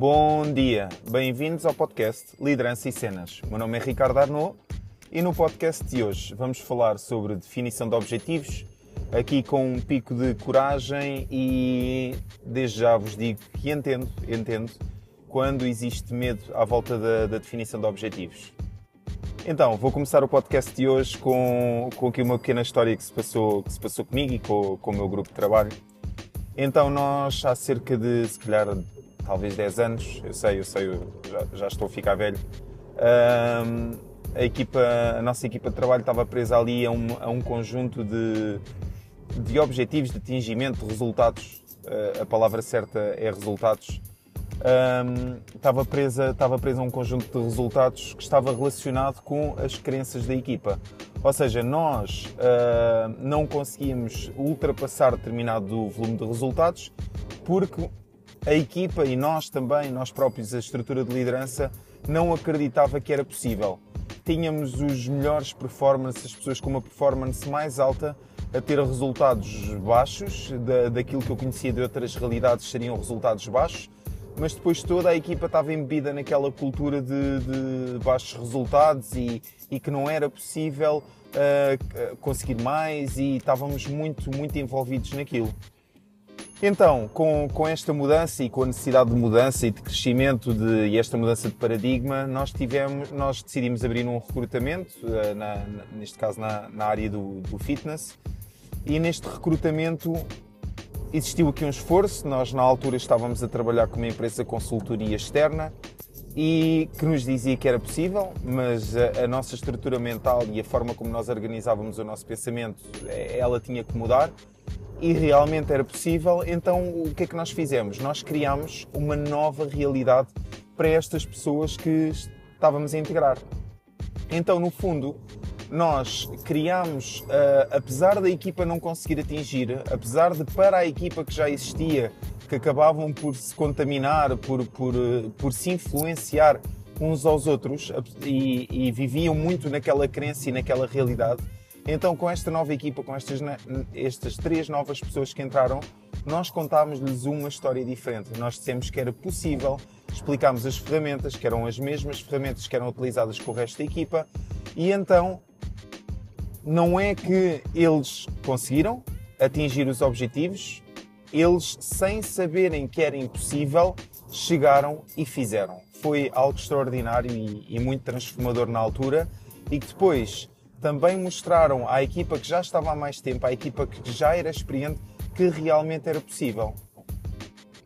Bom dia, bem-vindos ao podcast Liderança e Cenas. Meu nome é Ricardo Arnaud e no podcast de hoje vamos falar sobre definição de objetivos, aqui com um pico de coragem e desde já vos digo que entendo, entendo, quando existe medo à volta da, da definição de objetivos. Então, vou começar o podcast de hoje com, com aqui uma pequena história que se passou, que se passou comigo e com, com o meu grupo de trabalho. Então, nós há cerca de, se calhar, talvez 10 anos, eu sei, eu sei, eu já, já, estou a ficar velho, a, equipa, a nossa equipa de trabalho estava presa ali a um, a um conjunto de, de objetivos, de atingimento, de resultados. a palavra certa é resultados um, estava, presa, estava presa a um conjunto de resultados que estava relacionado com as crenças da equipa. Ou seja, nós uh, não conseguíamos ultrapassar determinado volume de resultados porque a equipa e nós também, nós próprios, a estrutura de liderança, não acreditava que era possível. Tínhamos os melhores performances, as pessoas com uma performance mais alta, a ter resultados baixos, da, daquilo que eu conhecia de outras realidades seriam resultados baixos, mas depois toda a equipa estava embebida naquela cultura de, de baixos resultados e, e, que não era possível uh, conseguir mais e estávamos muito, muito envolvidos naquilo. Então, com, com esta mudança e com a necessidade de mudança e de crescimento de, e esta mudança de paradigma, nós, tivemos, nós decidimos abrir um recrutamento, uh, na, na, neste caso na, na área do, do fitness, e neste recrutamento existiu aqui um esforço. Nós, na altura, estávamos a trabalhar com uma empresa de consultoria externa e que nos dizia que era possível, mas a, a, nossa estrutura mental e a forma como nós organizávamos o nosso pensamento, eh, ela tinha que mudar e realmente era possível. Então, o que é que nós fizemos? Nós criámos uma nova realidade para estas pessoas que estávamos a integrar. Então, no fundo, nós criámos, uh, apesar da equipa não conseguir atingir, apesar de para a equipa que já existia, que acabavam por se contaminar, por, por, por se influenciar uns aos outros e, e, viviam muito naquela crença e naquela realidade. Então, com esta nova equipa, com estas, estas três novas pessoas que entraram, nós contávamos-lhes uma história diferente. Nós dissemos que era possível, explicámos as ferramentas, que eram as mesmas ferramentas que eram utilizadas com o resto da equipa, e então não é que eles conseguiram atingir os objetivos, eles, sem saberem que era impossível, chegaram e fizeram. Foi algo extraordinário e, e muito transformador na altura e que depois também mostraram à equipa que já estava há mais tempo, à equipa que já era experiente, que realmente era possível.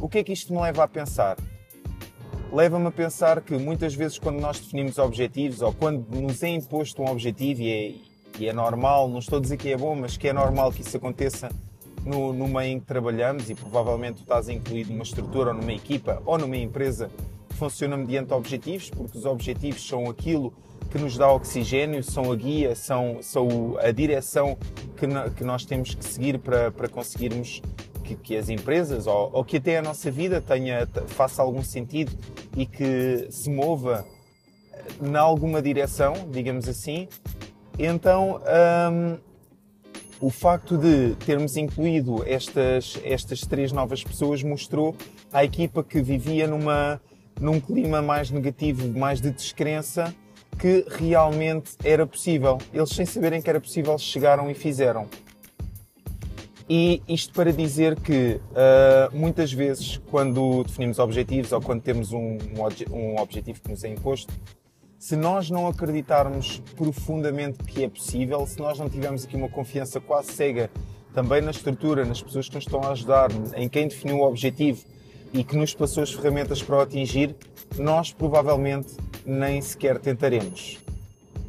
O que é que isto me leva a pensar? Leva-me a pensar que muitas vezes, quando nós definimos objetivos ou quando nos é imposto um objetivo e é, e é normal, não estou a dizer que é bom, mas que é normal que isso aconteça no, no meio em que trabalhamos e provavelmente estás incluído numa estrutura ou numa equipa ou numa empresa que funciona mediante objetivos, porque os objetivos são aquilo que nos dá oxigênio, são a guia, são, são a direção que, que nós temos que seguir para, para conseguirmos que, que, as empresas ou, ou, que até a nossa vida tenha, faça algum sentido e que se mova em alguma direção, digamos assim, então, um, o facto de termos incluído estas, estas três novas pessoas mostrou à equipa que vivia numa, num clima mais negativo, mais de descrença, que realmente era possível. Eles, sem saberem que era possível, chegaram e fizeram. E isto para dizer que uh, muitas vezes, quando definimos objetivos ou quando temos um, um, objetivo que nos é imposto, se nós não acreditarmos profundamente que é possível, se nós não tivermos aqui uma confiança quase cega também na estrutura, nas pessoas que nos estão a ajudar, em quem definiu o objetivo e que nos passou as ferramentas para o atingir, nós provavelmente nem sequer tentaremos.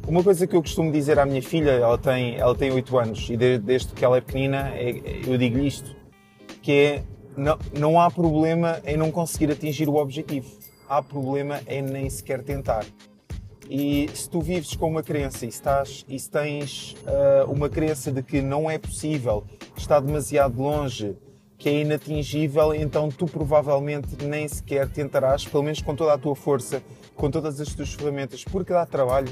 Uma coisa que eu costumo dizer à minha filha, ela tem, ela tem 8 anos e desde, desde que ela é pequenina, é, eu digo isto, que é não, não há problema em não conseguir atingir o objetivo. Há problema em nem sequer tentar. E se tu vives com uma crença e, estás, e se tens uh, uma crença de que não é possível, está demasiado longe, que é inatingível, então tu provavelmente nem sequer tentarás, pelo menos com toda a tua força, com todas as tuas ferramentas, porque dá trabalho,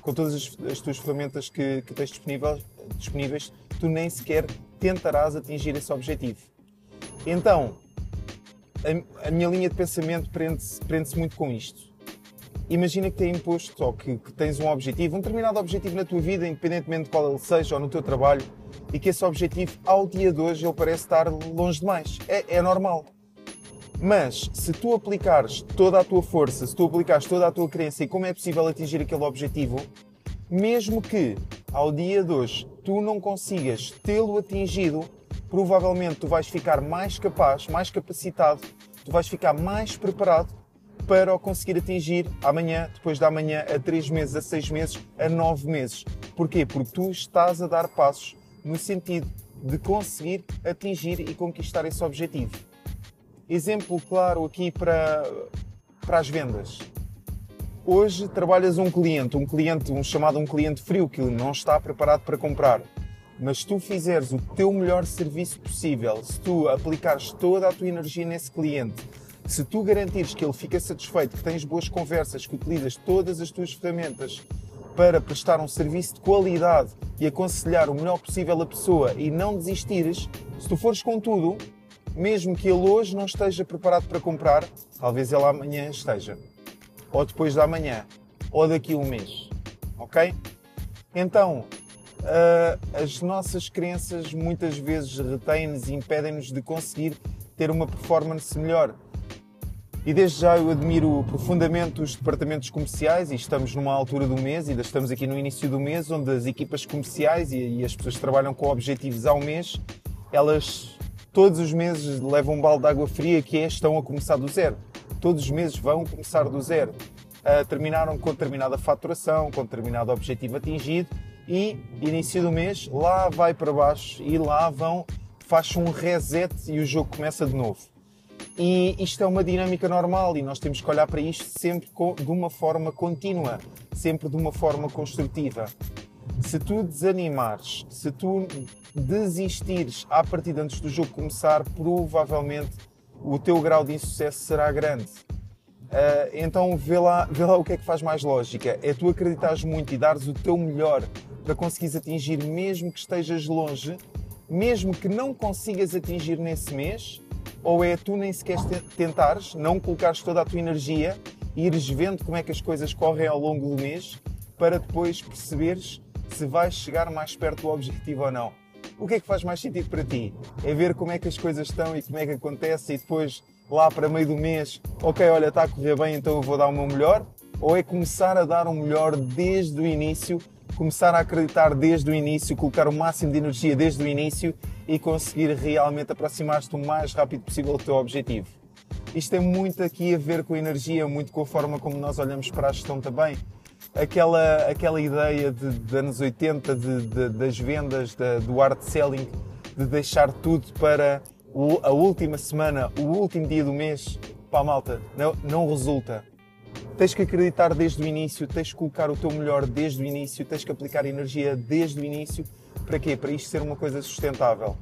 com todas as, as tuas ferramentas que, que tens disponíveis, disponíveis, tu nem sequer tentarás atingir esse objetivo. Então, a, a minha linha de pensamento prende-se prende muito com isto. Imagina que tem imposto ou que, que, tens um objetivo, um determinado objetivo na tua vida, independentemente de qual ele seja ou no teu trabalho, e que esse objetivo, ao dia de hoje, ele parece estar longe demais. É, é normal. Mas se tu aplicares toda a tua força, se tu aplicares toda a tua crença e como é possível atingir aquele objetivo, mesmo que ao dia de hoje tu não consigas tê-lo atingido, provavelmente tu vais ficar mais capaz, mais capacitado, tu vais ficar mais preparado para o conseguir atingir amanhã, depois da manhã, a 3 meses, a 6 meses, a 9 meses. Porquê? Porque tu estás a dar passos no sentido de conseguir atingir e conquistar esse objetivo. Exemplo claro aqui para, para as vendas. Hoje trabalhas um cliente, um cliente, um chamado um cliente frio que não está preparado para comprar. Mas tu fizeres o teu melhor serviço possível, se tu aplicares toda a tua energia nesse cliente, se tu garantires que ele fica satisfeito, que tens boas conversas, que utilizas todas as tuas ferramentas para prestar um serviço de qualidade e aconselhar o melhor possível a pessoa e não desistires, se tu fores com tudo, mesmo que ele hoje não esteja preparado para comprar, talvez ele amanhã esteja. Ou depois da manhã. Ou daqui a um mês. Ok? Então, uh, as nossas crenças muitas vezes retêm-nos e impedem-nos de conseguir ter uma performance melhor. E desde já eu admiro profundamente os departamentos comerciais e estamos numa altura do mês, ainda estamos aqui no início do mês, onde as equipas comerciais e, as pessoas que trabalham com objetivos ao mês, elas todos os meses levam um balde de água fria que é estão a começar do zero. Todos os meses vão começar do zero. Uh, terminaram com determinada faturação, com determinado objetivo atingido e início do mês lá vai para baixo e lá vão, faz um reset e o jogo começa de novo. E isto é uma dinâmica normal e nós temos que olhar para isto sempre de uma forma contínua, sempre de uma forma construtiva. Se tu desanimares, se tu desistires à partida antes do jogo começar, provavelmente o teu grau de insucesso será grande. Uh, então vê lá, vê lá o que é que faz mais lógica. É tu acreditares muito e dares o teu melhor para conseguires atingir, mesmo que estejas longe, mesmo que não consigas atingir nesse mês, ou é tu nem sequer tentares, não colocares toda a tua energia e ires vendo como é que as coisas correm ao longo do mês para depois perceberes se vais chegar mais perto do objetivo ou não. O que é que faz mais sentido para ti? É ver como é que as coisas estão e como é que acontece e depois lá para meio do mês, ok, olha, está a correr bem, então eu vou dar o meu melhor? Ou é começar a dar o melhor desde o início começar a acreditar desde o início, colocar o máximo de energia desde o início e conseguir realmente aproximar-te o mais rápido possível do teu objetivo. Isto tem muito aqui a ver com a energia, muito com a forma como nós olhamos para a gestão também. Aquela, aquela ideia de, de anos 80 de, de, das vendas, do art selling, de deixar tudo para a última semana, o último dia do mês, para a malta, não, não resulta. Tens que acreditar desde o início, tens que colocar o teu melhor desde o início, tens que aplicar energia desde o início. Para quê? Para isto ser uma coisa sustentável.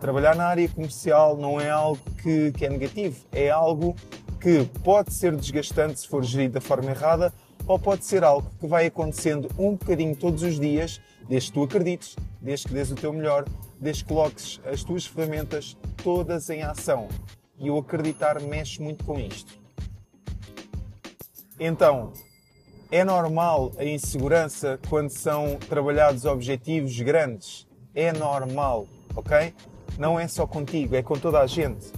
Trabalhar na área comercial não é algo que, que é negativo, é algo que pode ser desgastante se for gerido da forma errada ou pode ser algo que vai acontecendo um bocadinho todos os dias, desde que tu acredites, desde que dês o teu melhor, desde que coloques as tuas ferramentas todas em ação. E o acreditar mexe muito com isto. Então, é normal a insegurança quando são trabalhados objetivos grandes. É normal, ok? Não é só contigo, é com toda a gente.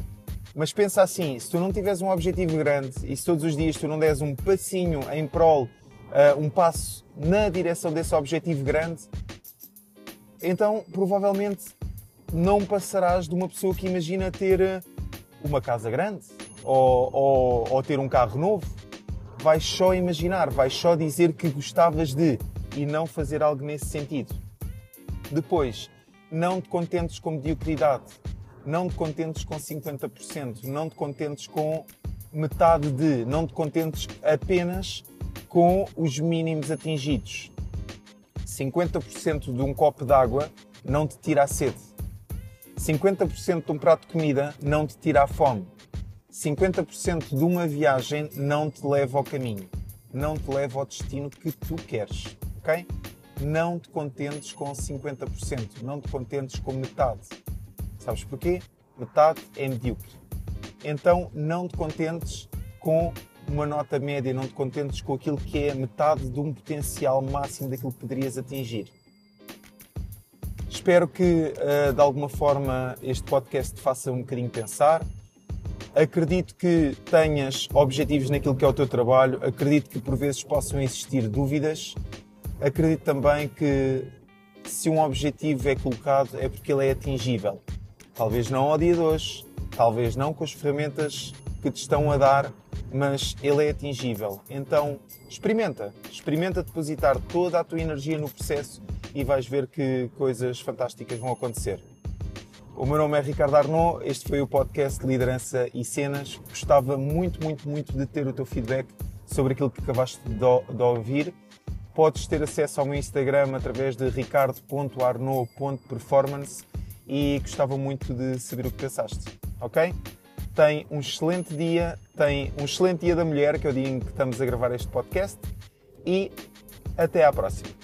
Mas pensa assim, se tu não tiveres um objetivo grande e se todos os dias tu não des um passinho em prol, uh, um passo na direção desse objetivo grande, então provavelmente não passarás de uma pessoa que imagina ter eh, uma casa grande ou, ou, ou ter um carro novo vais só imaginar, vais só dizer que gostavas de e não fazer algo nesse sentido. Depois, não te contentes com mediocridade, não te contentes com 50%, não te contentes com metade de, não te contentes apenas com os mínimos atingidos. 50% de um copo d'água não te tira a sede. 50% de um prato de comida não te tira a fome. 50% de uma viagem não te leva ao caminho, não te leva ao destino que tu queres, ok? Não te contentes com 50%, não te contentes com metade. Sabes porquê? Metade é medíocre. Então não te contentes com uma nota média, não te contentes com aquilo que é metade de um potencial máximo daquilo que poderias atingir. Espero que de alguma forma este podcast te faça um bocadinho pensar. Acredito que tenhas objetivos naquilo que é o teu trabalho, acredito que por vezes possam existir dúvidas, acredito também que se um objetivo é colocado é porque ele é atingível. Talvez não ao dia de hoje, talvez não com as ferramentas que te estão a dar, mas ele é atingível. Então, experimenta, experimenta depositar toda a tua energia no processo e vais ver que coisas fantásticas vão acontecer. O meu nome é Ricardo Arnaud, este foi o podcast Liderança e Cenas. Gostava muito, muito, muito de ter o teu feedback sobre aquilo que acabaste de ouvir. Podes ter acesso ao meu Instagram através de ricardo.arnaud.performance e gostava muito de saber o que pensaste, ok? Tem um excelente dia, tem um excelente dia da mulher, que é o dia em que estamos a gravar este podcast, e até à próxima.